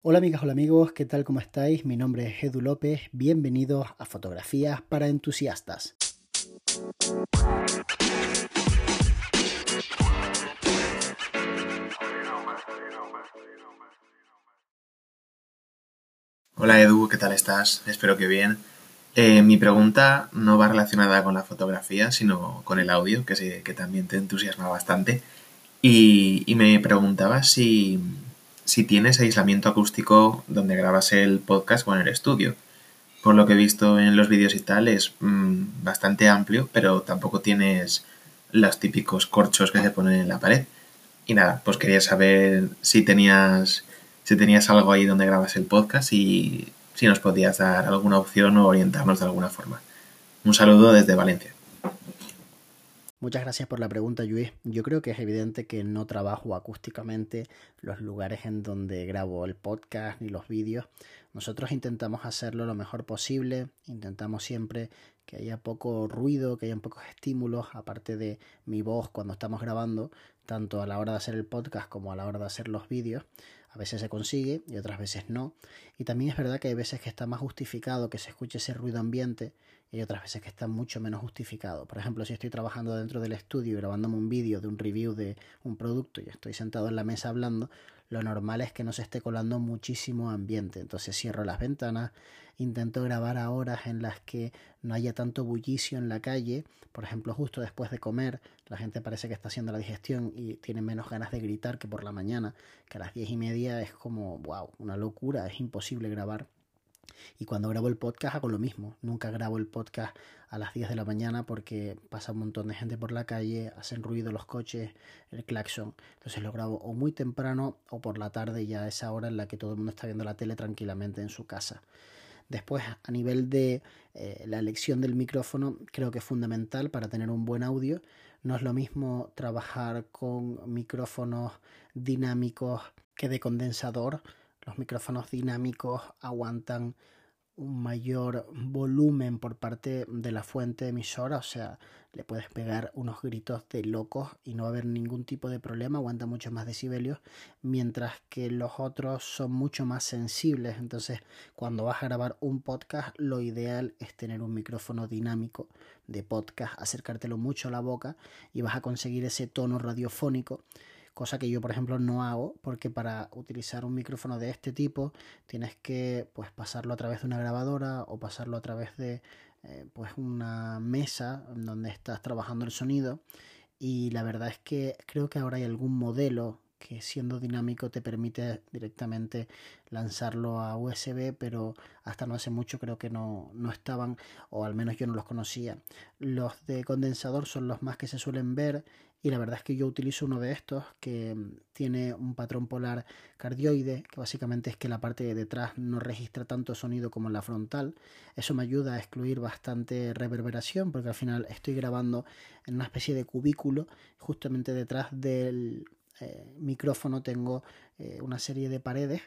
Hola amigas, hola amigos, ¿qué tal? ¿Cómo estáis? Mi nombre es Edu López, bienvenidos a Fotografías para Entusiastas. Hola Edu, ¿qué tal estás? Espero que bien. Eh, mi pregunta no va relacionada con la fotografía, sino con el audio, que también te entusiasma bastante. Y, y me preguntaba si, si tienes aislamiento acústico donde grabas el podcast o en el estudio. Por lo que he visto en los vídeos y tal, es mm, bastante amplio, pero tampoco tienes los típicos corchos que se ponen en la pared. Y nada, pues quería saber si tenías, si tenías algo ahí donde grabas el podcast y si nos podías dar alguna opción o orientarnos de alguna forma. Un saludo desde Valencia. Muchas gracias por la pregunta, Luis. Yo creo que es evidente que no trabajo acústicamente los lugares en donde grabo el podcast ni los vídeos. Nosotros intentamos hacerlo lo mejor posible, intentamos siempre que haya poco ruido, que haya pocos estímulos, aparte de mi voz cuando estamos grabando, tanto a la hora de hacer el podcast como a la hora de hacer los vídeos. A veces se consigue y otras veces no. Y también es verdad que hay veces que está más justificado que se escuche ese ruido ambiente y otras veces que está mucho menos justificado. Por ejemplo, si estoy trabajando dentro del estudio grabándome un vídeo de un review de un producto y estoy sentado en la mesa hablando, lo normal es que no se esté colando muchísimo ambiente. Entonces cierro las ventanas, intento grabar a horas en las que no haya tanto bullicio en la calle. Por ejemplo, justo después de comer, la gente parece que está haciendo la digestión y tiene menos ganas de gritar que por la mañana, que a las diez y media es como, wow, una locura, es imposible grabar y cuando grabo el podcast hago lo mismo. Nunca grabo el podcast a las 10 de la mañana porque pasa un montón de gente por la calle, hacen ruido los coches, el claxon. Entonces lo grabo o muy temprano o por la tarde ya a esa hora en la que todo el mundo está viendo la tele tranquilamente en su casa. Después, a nivel de eh, la elección del micrófono, creo que es fundamental para tener un buen audio. No es lo mismo trabajar con micrófonos dinámicos que de condensador los micrófonos dinámicos aguantan un mayor volumen por parte de la fuente emisora, o sea, le puedes pegar unos gritos de locos y no va a haber ningún tipo de problema, aguanta mucho más decibelios, mientras que los otros son mucho más sensibles, entonces cuando vas a grabar un podcast lo ideal es tener un micrófono dinámico de podcast, acercártelo mucho a la boca y vas a conseguir ese tono radiofónico cosa que yo por ejemplo no hago porque para utilizar un micrófono de este tipo tienes que pues pasarlo a través de una grabadora o pasarlo a través de eh, pues una mesa donde estás trabajando el sonido y la verdad es que creo que ahora hay algún modelo que siendo dinámico te permite directamente lanzarlo a USB, pero hasta no hace mucho creo que no, no, estaban, o al menos yo no los conocía. Los de condensador son los más que se suelen ver y la verdad es que yo utilizo uno de estos que mm, tiene un patrón polar cardioide, que básicamente es que la parte de detrás no registra tanto sonido como la frontal. Eso me ayuda a excluir bastante reverberación porque al final estoy grabando en una especie de cubículo justamente detrás del eh, micrófono tengo eh, una serie de paredes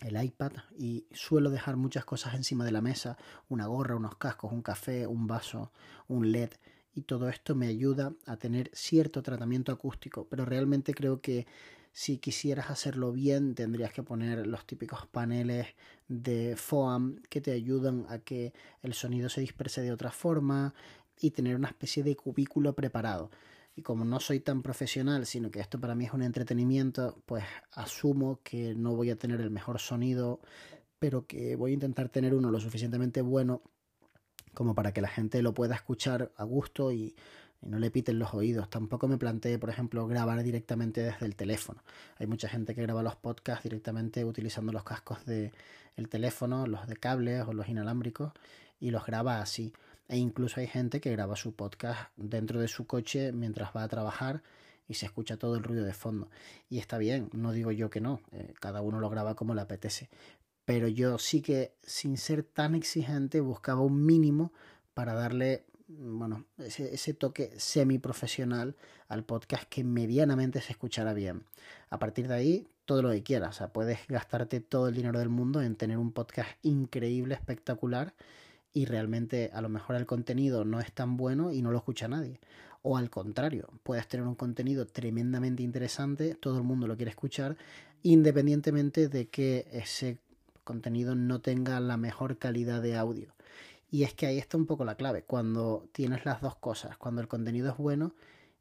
el iPad y suelo dejar muchas cosas encima de la mesa, una gorra, unos cascos, un café, un vaso, un LED y todo esto me ayuda a tener cierto tratamiento acústico, pero realmente creo que si quisieras hacerlo bien tendrías que poner los típicos paneles de FOAM que te ayudan a que el sonido se disperse de otra forma y tener una especie de cubículo preparado. Y como no soy tan profesional, sino que esto para mí es un entretenimiento, pues asumo que no voy a tener el mejor sonido, pero que voy a intentar tener uno lo suficientemente bueno como para que la gente lo pueda escuchar a gusto y, no le piten los oídos. Tampoco me planteé, por ejemplo, grabar directamente desde el teléfono. Hay mucha gente que graba los podcasts directamente utilizando los cascos del el teléfono, los de cables o los inalámbricos, y los graba así. E incluso hay gente que graba su podcast dentro de su coche mientras va a trabajar y se escucha todo el ruido de fondo. Y está bien, no digo yo que no, eh, cada uno lo graba como le apetece pero yo sí que sin ser tan exigente buscaba un mínimo para darle bueno, ese, ese toque semiprofesional al podcast que medianamente se escuchara bien. A partir de ahí, todo lo que quieras. O sea, puedes gastarte todo el dinero del mundo en tener un podcast increíble, espectacular, y realmente a lo mejor el contenido no es tan bueno y no lo escucha nadie. O al contrario, puedes tener un contenido tremendamente interesante, todo el mundo lo quiere escuchar independientemente de que ese contenido no tenga la mejor calidad de audio. Y es que ahí está un poco la clave, cuando tienes las dos cosas, cuando el contenido es bueno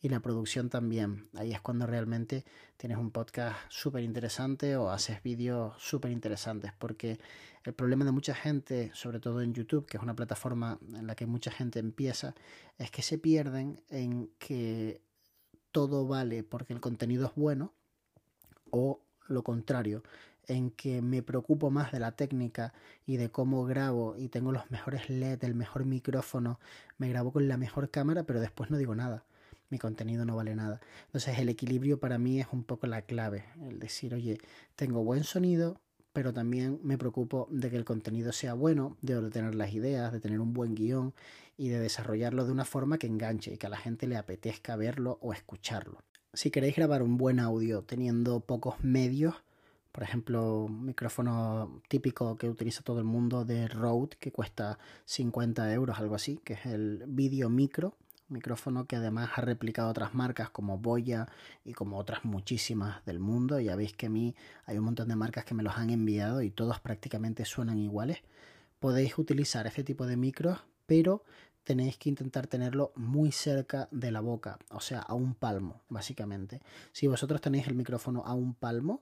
y la producción también. Ahí es cuando realmente tienes un podcast súper interesante o haces vídeos súper interesantes, porque el problema de mucha gente, sobre todo en YouTube, que es una plataforma en la que mucha gente empieza, es que se pierden en que todo vale porque el contenido es bueno o lo contrario, en que me preocupo más de la técnica y de cómo grabo y tengo los mejores LED, el mejor micrófono, me grabo con la mejor cámara, pero después no digo nada. Mi contenido no vale nada. Entonces el equilibrio para mí es un poco la clave. El decir, oye, tengo buen sonido, pero también me preocupo de que el contenido sea bueno, de tener las ideas, de tener un buen guion y de desarrollarlo de una forma que enganche y que a la gente le apetezca verlo o escucharlo. Si queréis grabar un buen audio teniendo pocos medios, por ejemplo, un micrófono típico que utiliza todo el mundo de Rode, que cuesta 50 euros, algo así, que es el Video Micro, micrófono que además ha replicado otras marcas como Boya y como otras muchísimas del mundo. Ya veis que a mí hay un montón de marcas que me los han enviado y todos prácticamente suenan iguales. Podéis utilizar este tipo de micros, pero tenéis que intentar tenerlo muy cerca de la boca, o sea, a un palmo, básicamente. Si vosotros tenéis el micrófono a un palmo,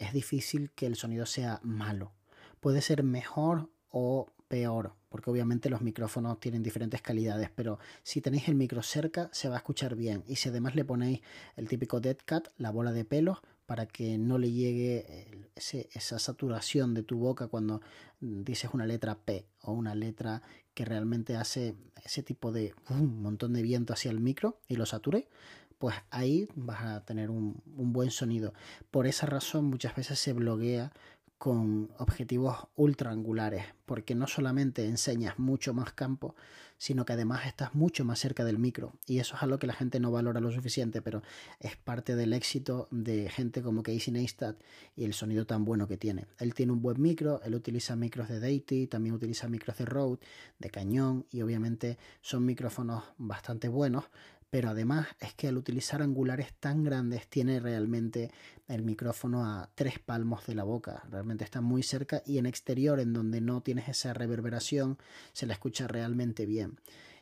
es difícil que el sonido sea malo. Puede ser mejor o peor, porque obviamente los micrófonos tienen diferentes calidades, pero si tenéis el micro cerca se va a escuchar bien. Y si además le ponéis el típico dead cat, la bola de pelos, para que no le llegue esa saturación de tu boca cuando dices una letra P o una letra que realmente hace ese tipo de montón de viento hacia el micro y lo sature, pues ahí vas a tener un, buen sonido. Por esa razón muchas veces se bloguea con objetivos ultra angulares, porque no solamente enseñas mucho más campo, sino que además estás mucho más cerca del micro. Y eso es algo que la gente no valora lo suficiente, pero es parte del éxito de gente como Casey Neistat y el sonido tan bueno que tiene. Él tiene un buen micro, él utiliza micros de Deity, también utiliza micros de Rode, de cañón, y obviamente son micrófonos bastante buenos, pero además es que al utilizar angulares tan grandes tiene realmente el micrófono a tres palmos de la boca, realmente está muy cerca y en exterior en donde no tienes esa reverberación se la escucha realmente bien.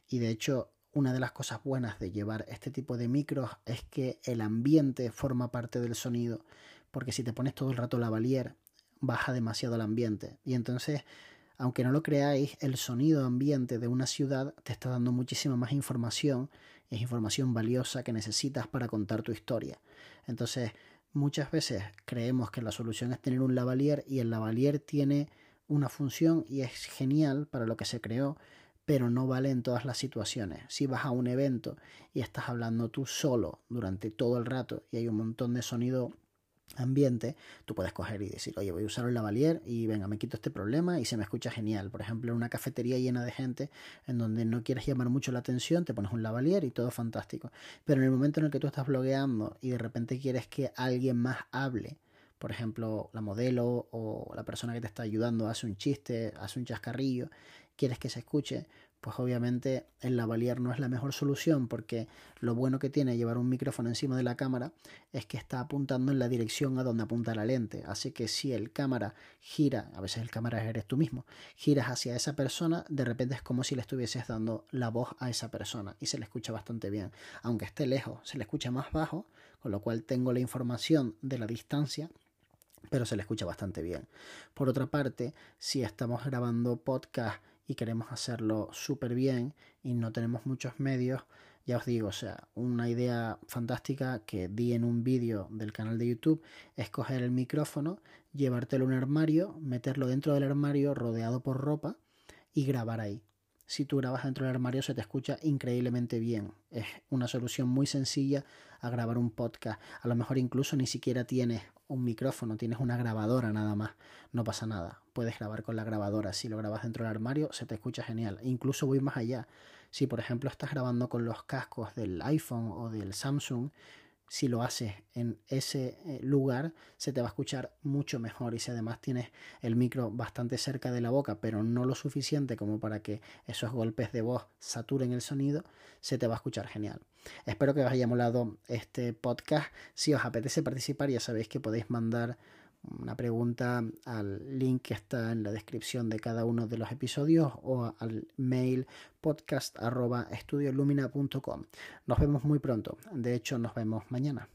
Y de hecho una de las cosas buenas de llevar este tipo de micros es que el ambiente forma parte del sonido, porque si te pones todo el rato la valier baja demasiado el ambiente y entonces aunque no lo creáis, el sonido ambiente de una ciudad te está dando muchísima más información es información valiosa que necesitas para contar tu historia. Entonces, muchas veces creemos que la solución es tener un lavalier y el lavalier tiene una función y es genial para lo que se creó, pero no vale en todas las situaciones. Si vas a un evento y estás hablando tú solo durante todo el rato y hay un montón de sonido ambiente, tú puedes coger y decir, oye, voy a usar el lavalier y venga, me quito este problema y se me escucha genial. Por ejemplo, en una cafetería llena de gente en donde no quieres llamar mucho la atención, te pones un lavalier y todo fantástico. Pero en el momento en el que tú estás blogueando y de repente quieres que alguien más hable, por ejemplo, la modelo o la persona que te está ayudando hace un chiste, hace un chascarrillo, quieres que se escuche, pues obviamente el lavalier no es la mejor solución porque lo bueno que tiene llevar un micrófono encima de la cámara es que está apuntando en la dirección a donde apunta la lente. Así que si el cámara gira, a veces el cámara eres tú mismo, giras hacia esa persona, de repente es como si le estuvieses dando la voz a esa persona y se le escucha bastante bien. Aunque esté lejos, se le escucha más bajo, con lo cual tengo la información de la distancia pero se le escucha bastante bien. Por otra parte, si estamos grabando podcast y queremos hacerlo súper bien y no tenemos muchos medios, ya os digo, o sea, una idea fantástica que di en un vídeo del canal de YouTube es coger el micrófono, llevártelo a un armario, meterlo dentro del armario rodeado por ropa y grabar ahí. Si tú grabas dentro del armario se te escucha increíblemente bien. Es una solución muy sencilla a grabar un podcast. A lo mejor incluso ni siquiera tienes un micrófono, tienes una grabadora nada más, no pasa nada. Puedes grabar con la grabadora. Si lo grabas dentro del armario, se te escucha genial. incluso voy más allá. Si por ejemplo estás grabando con los cascos del iPhone o del Samsung, si lo haces en ese eh, lugar, se te va a escuchar mucho mejor. Y si además tienes el micro bastante cerca de la boca, pero no lo suficiente como para que esos golpes de voz saturen el sonido, se te va a escuchar genial. Espero que os haya molado este podcast. Si os apetece participar, ya sabéis que podéis mandar una pregunta al link que está en la descripción de cada uno de los episodios o al mail podcast.estudiolumina.com. Nos vemos muy pronto. De hecho, nos vemos mañana.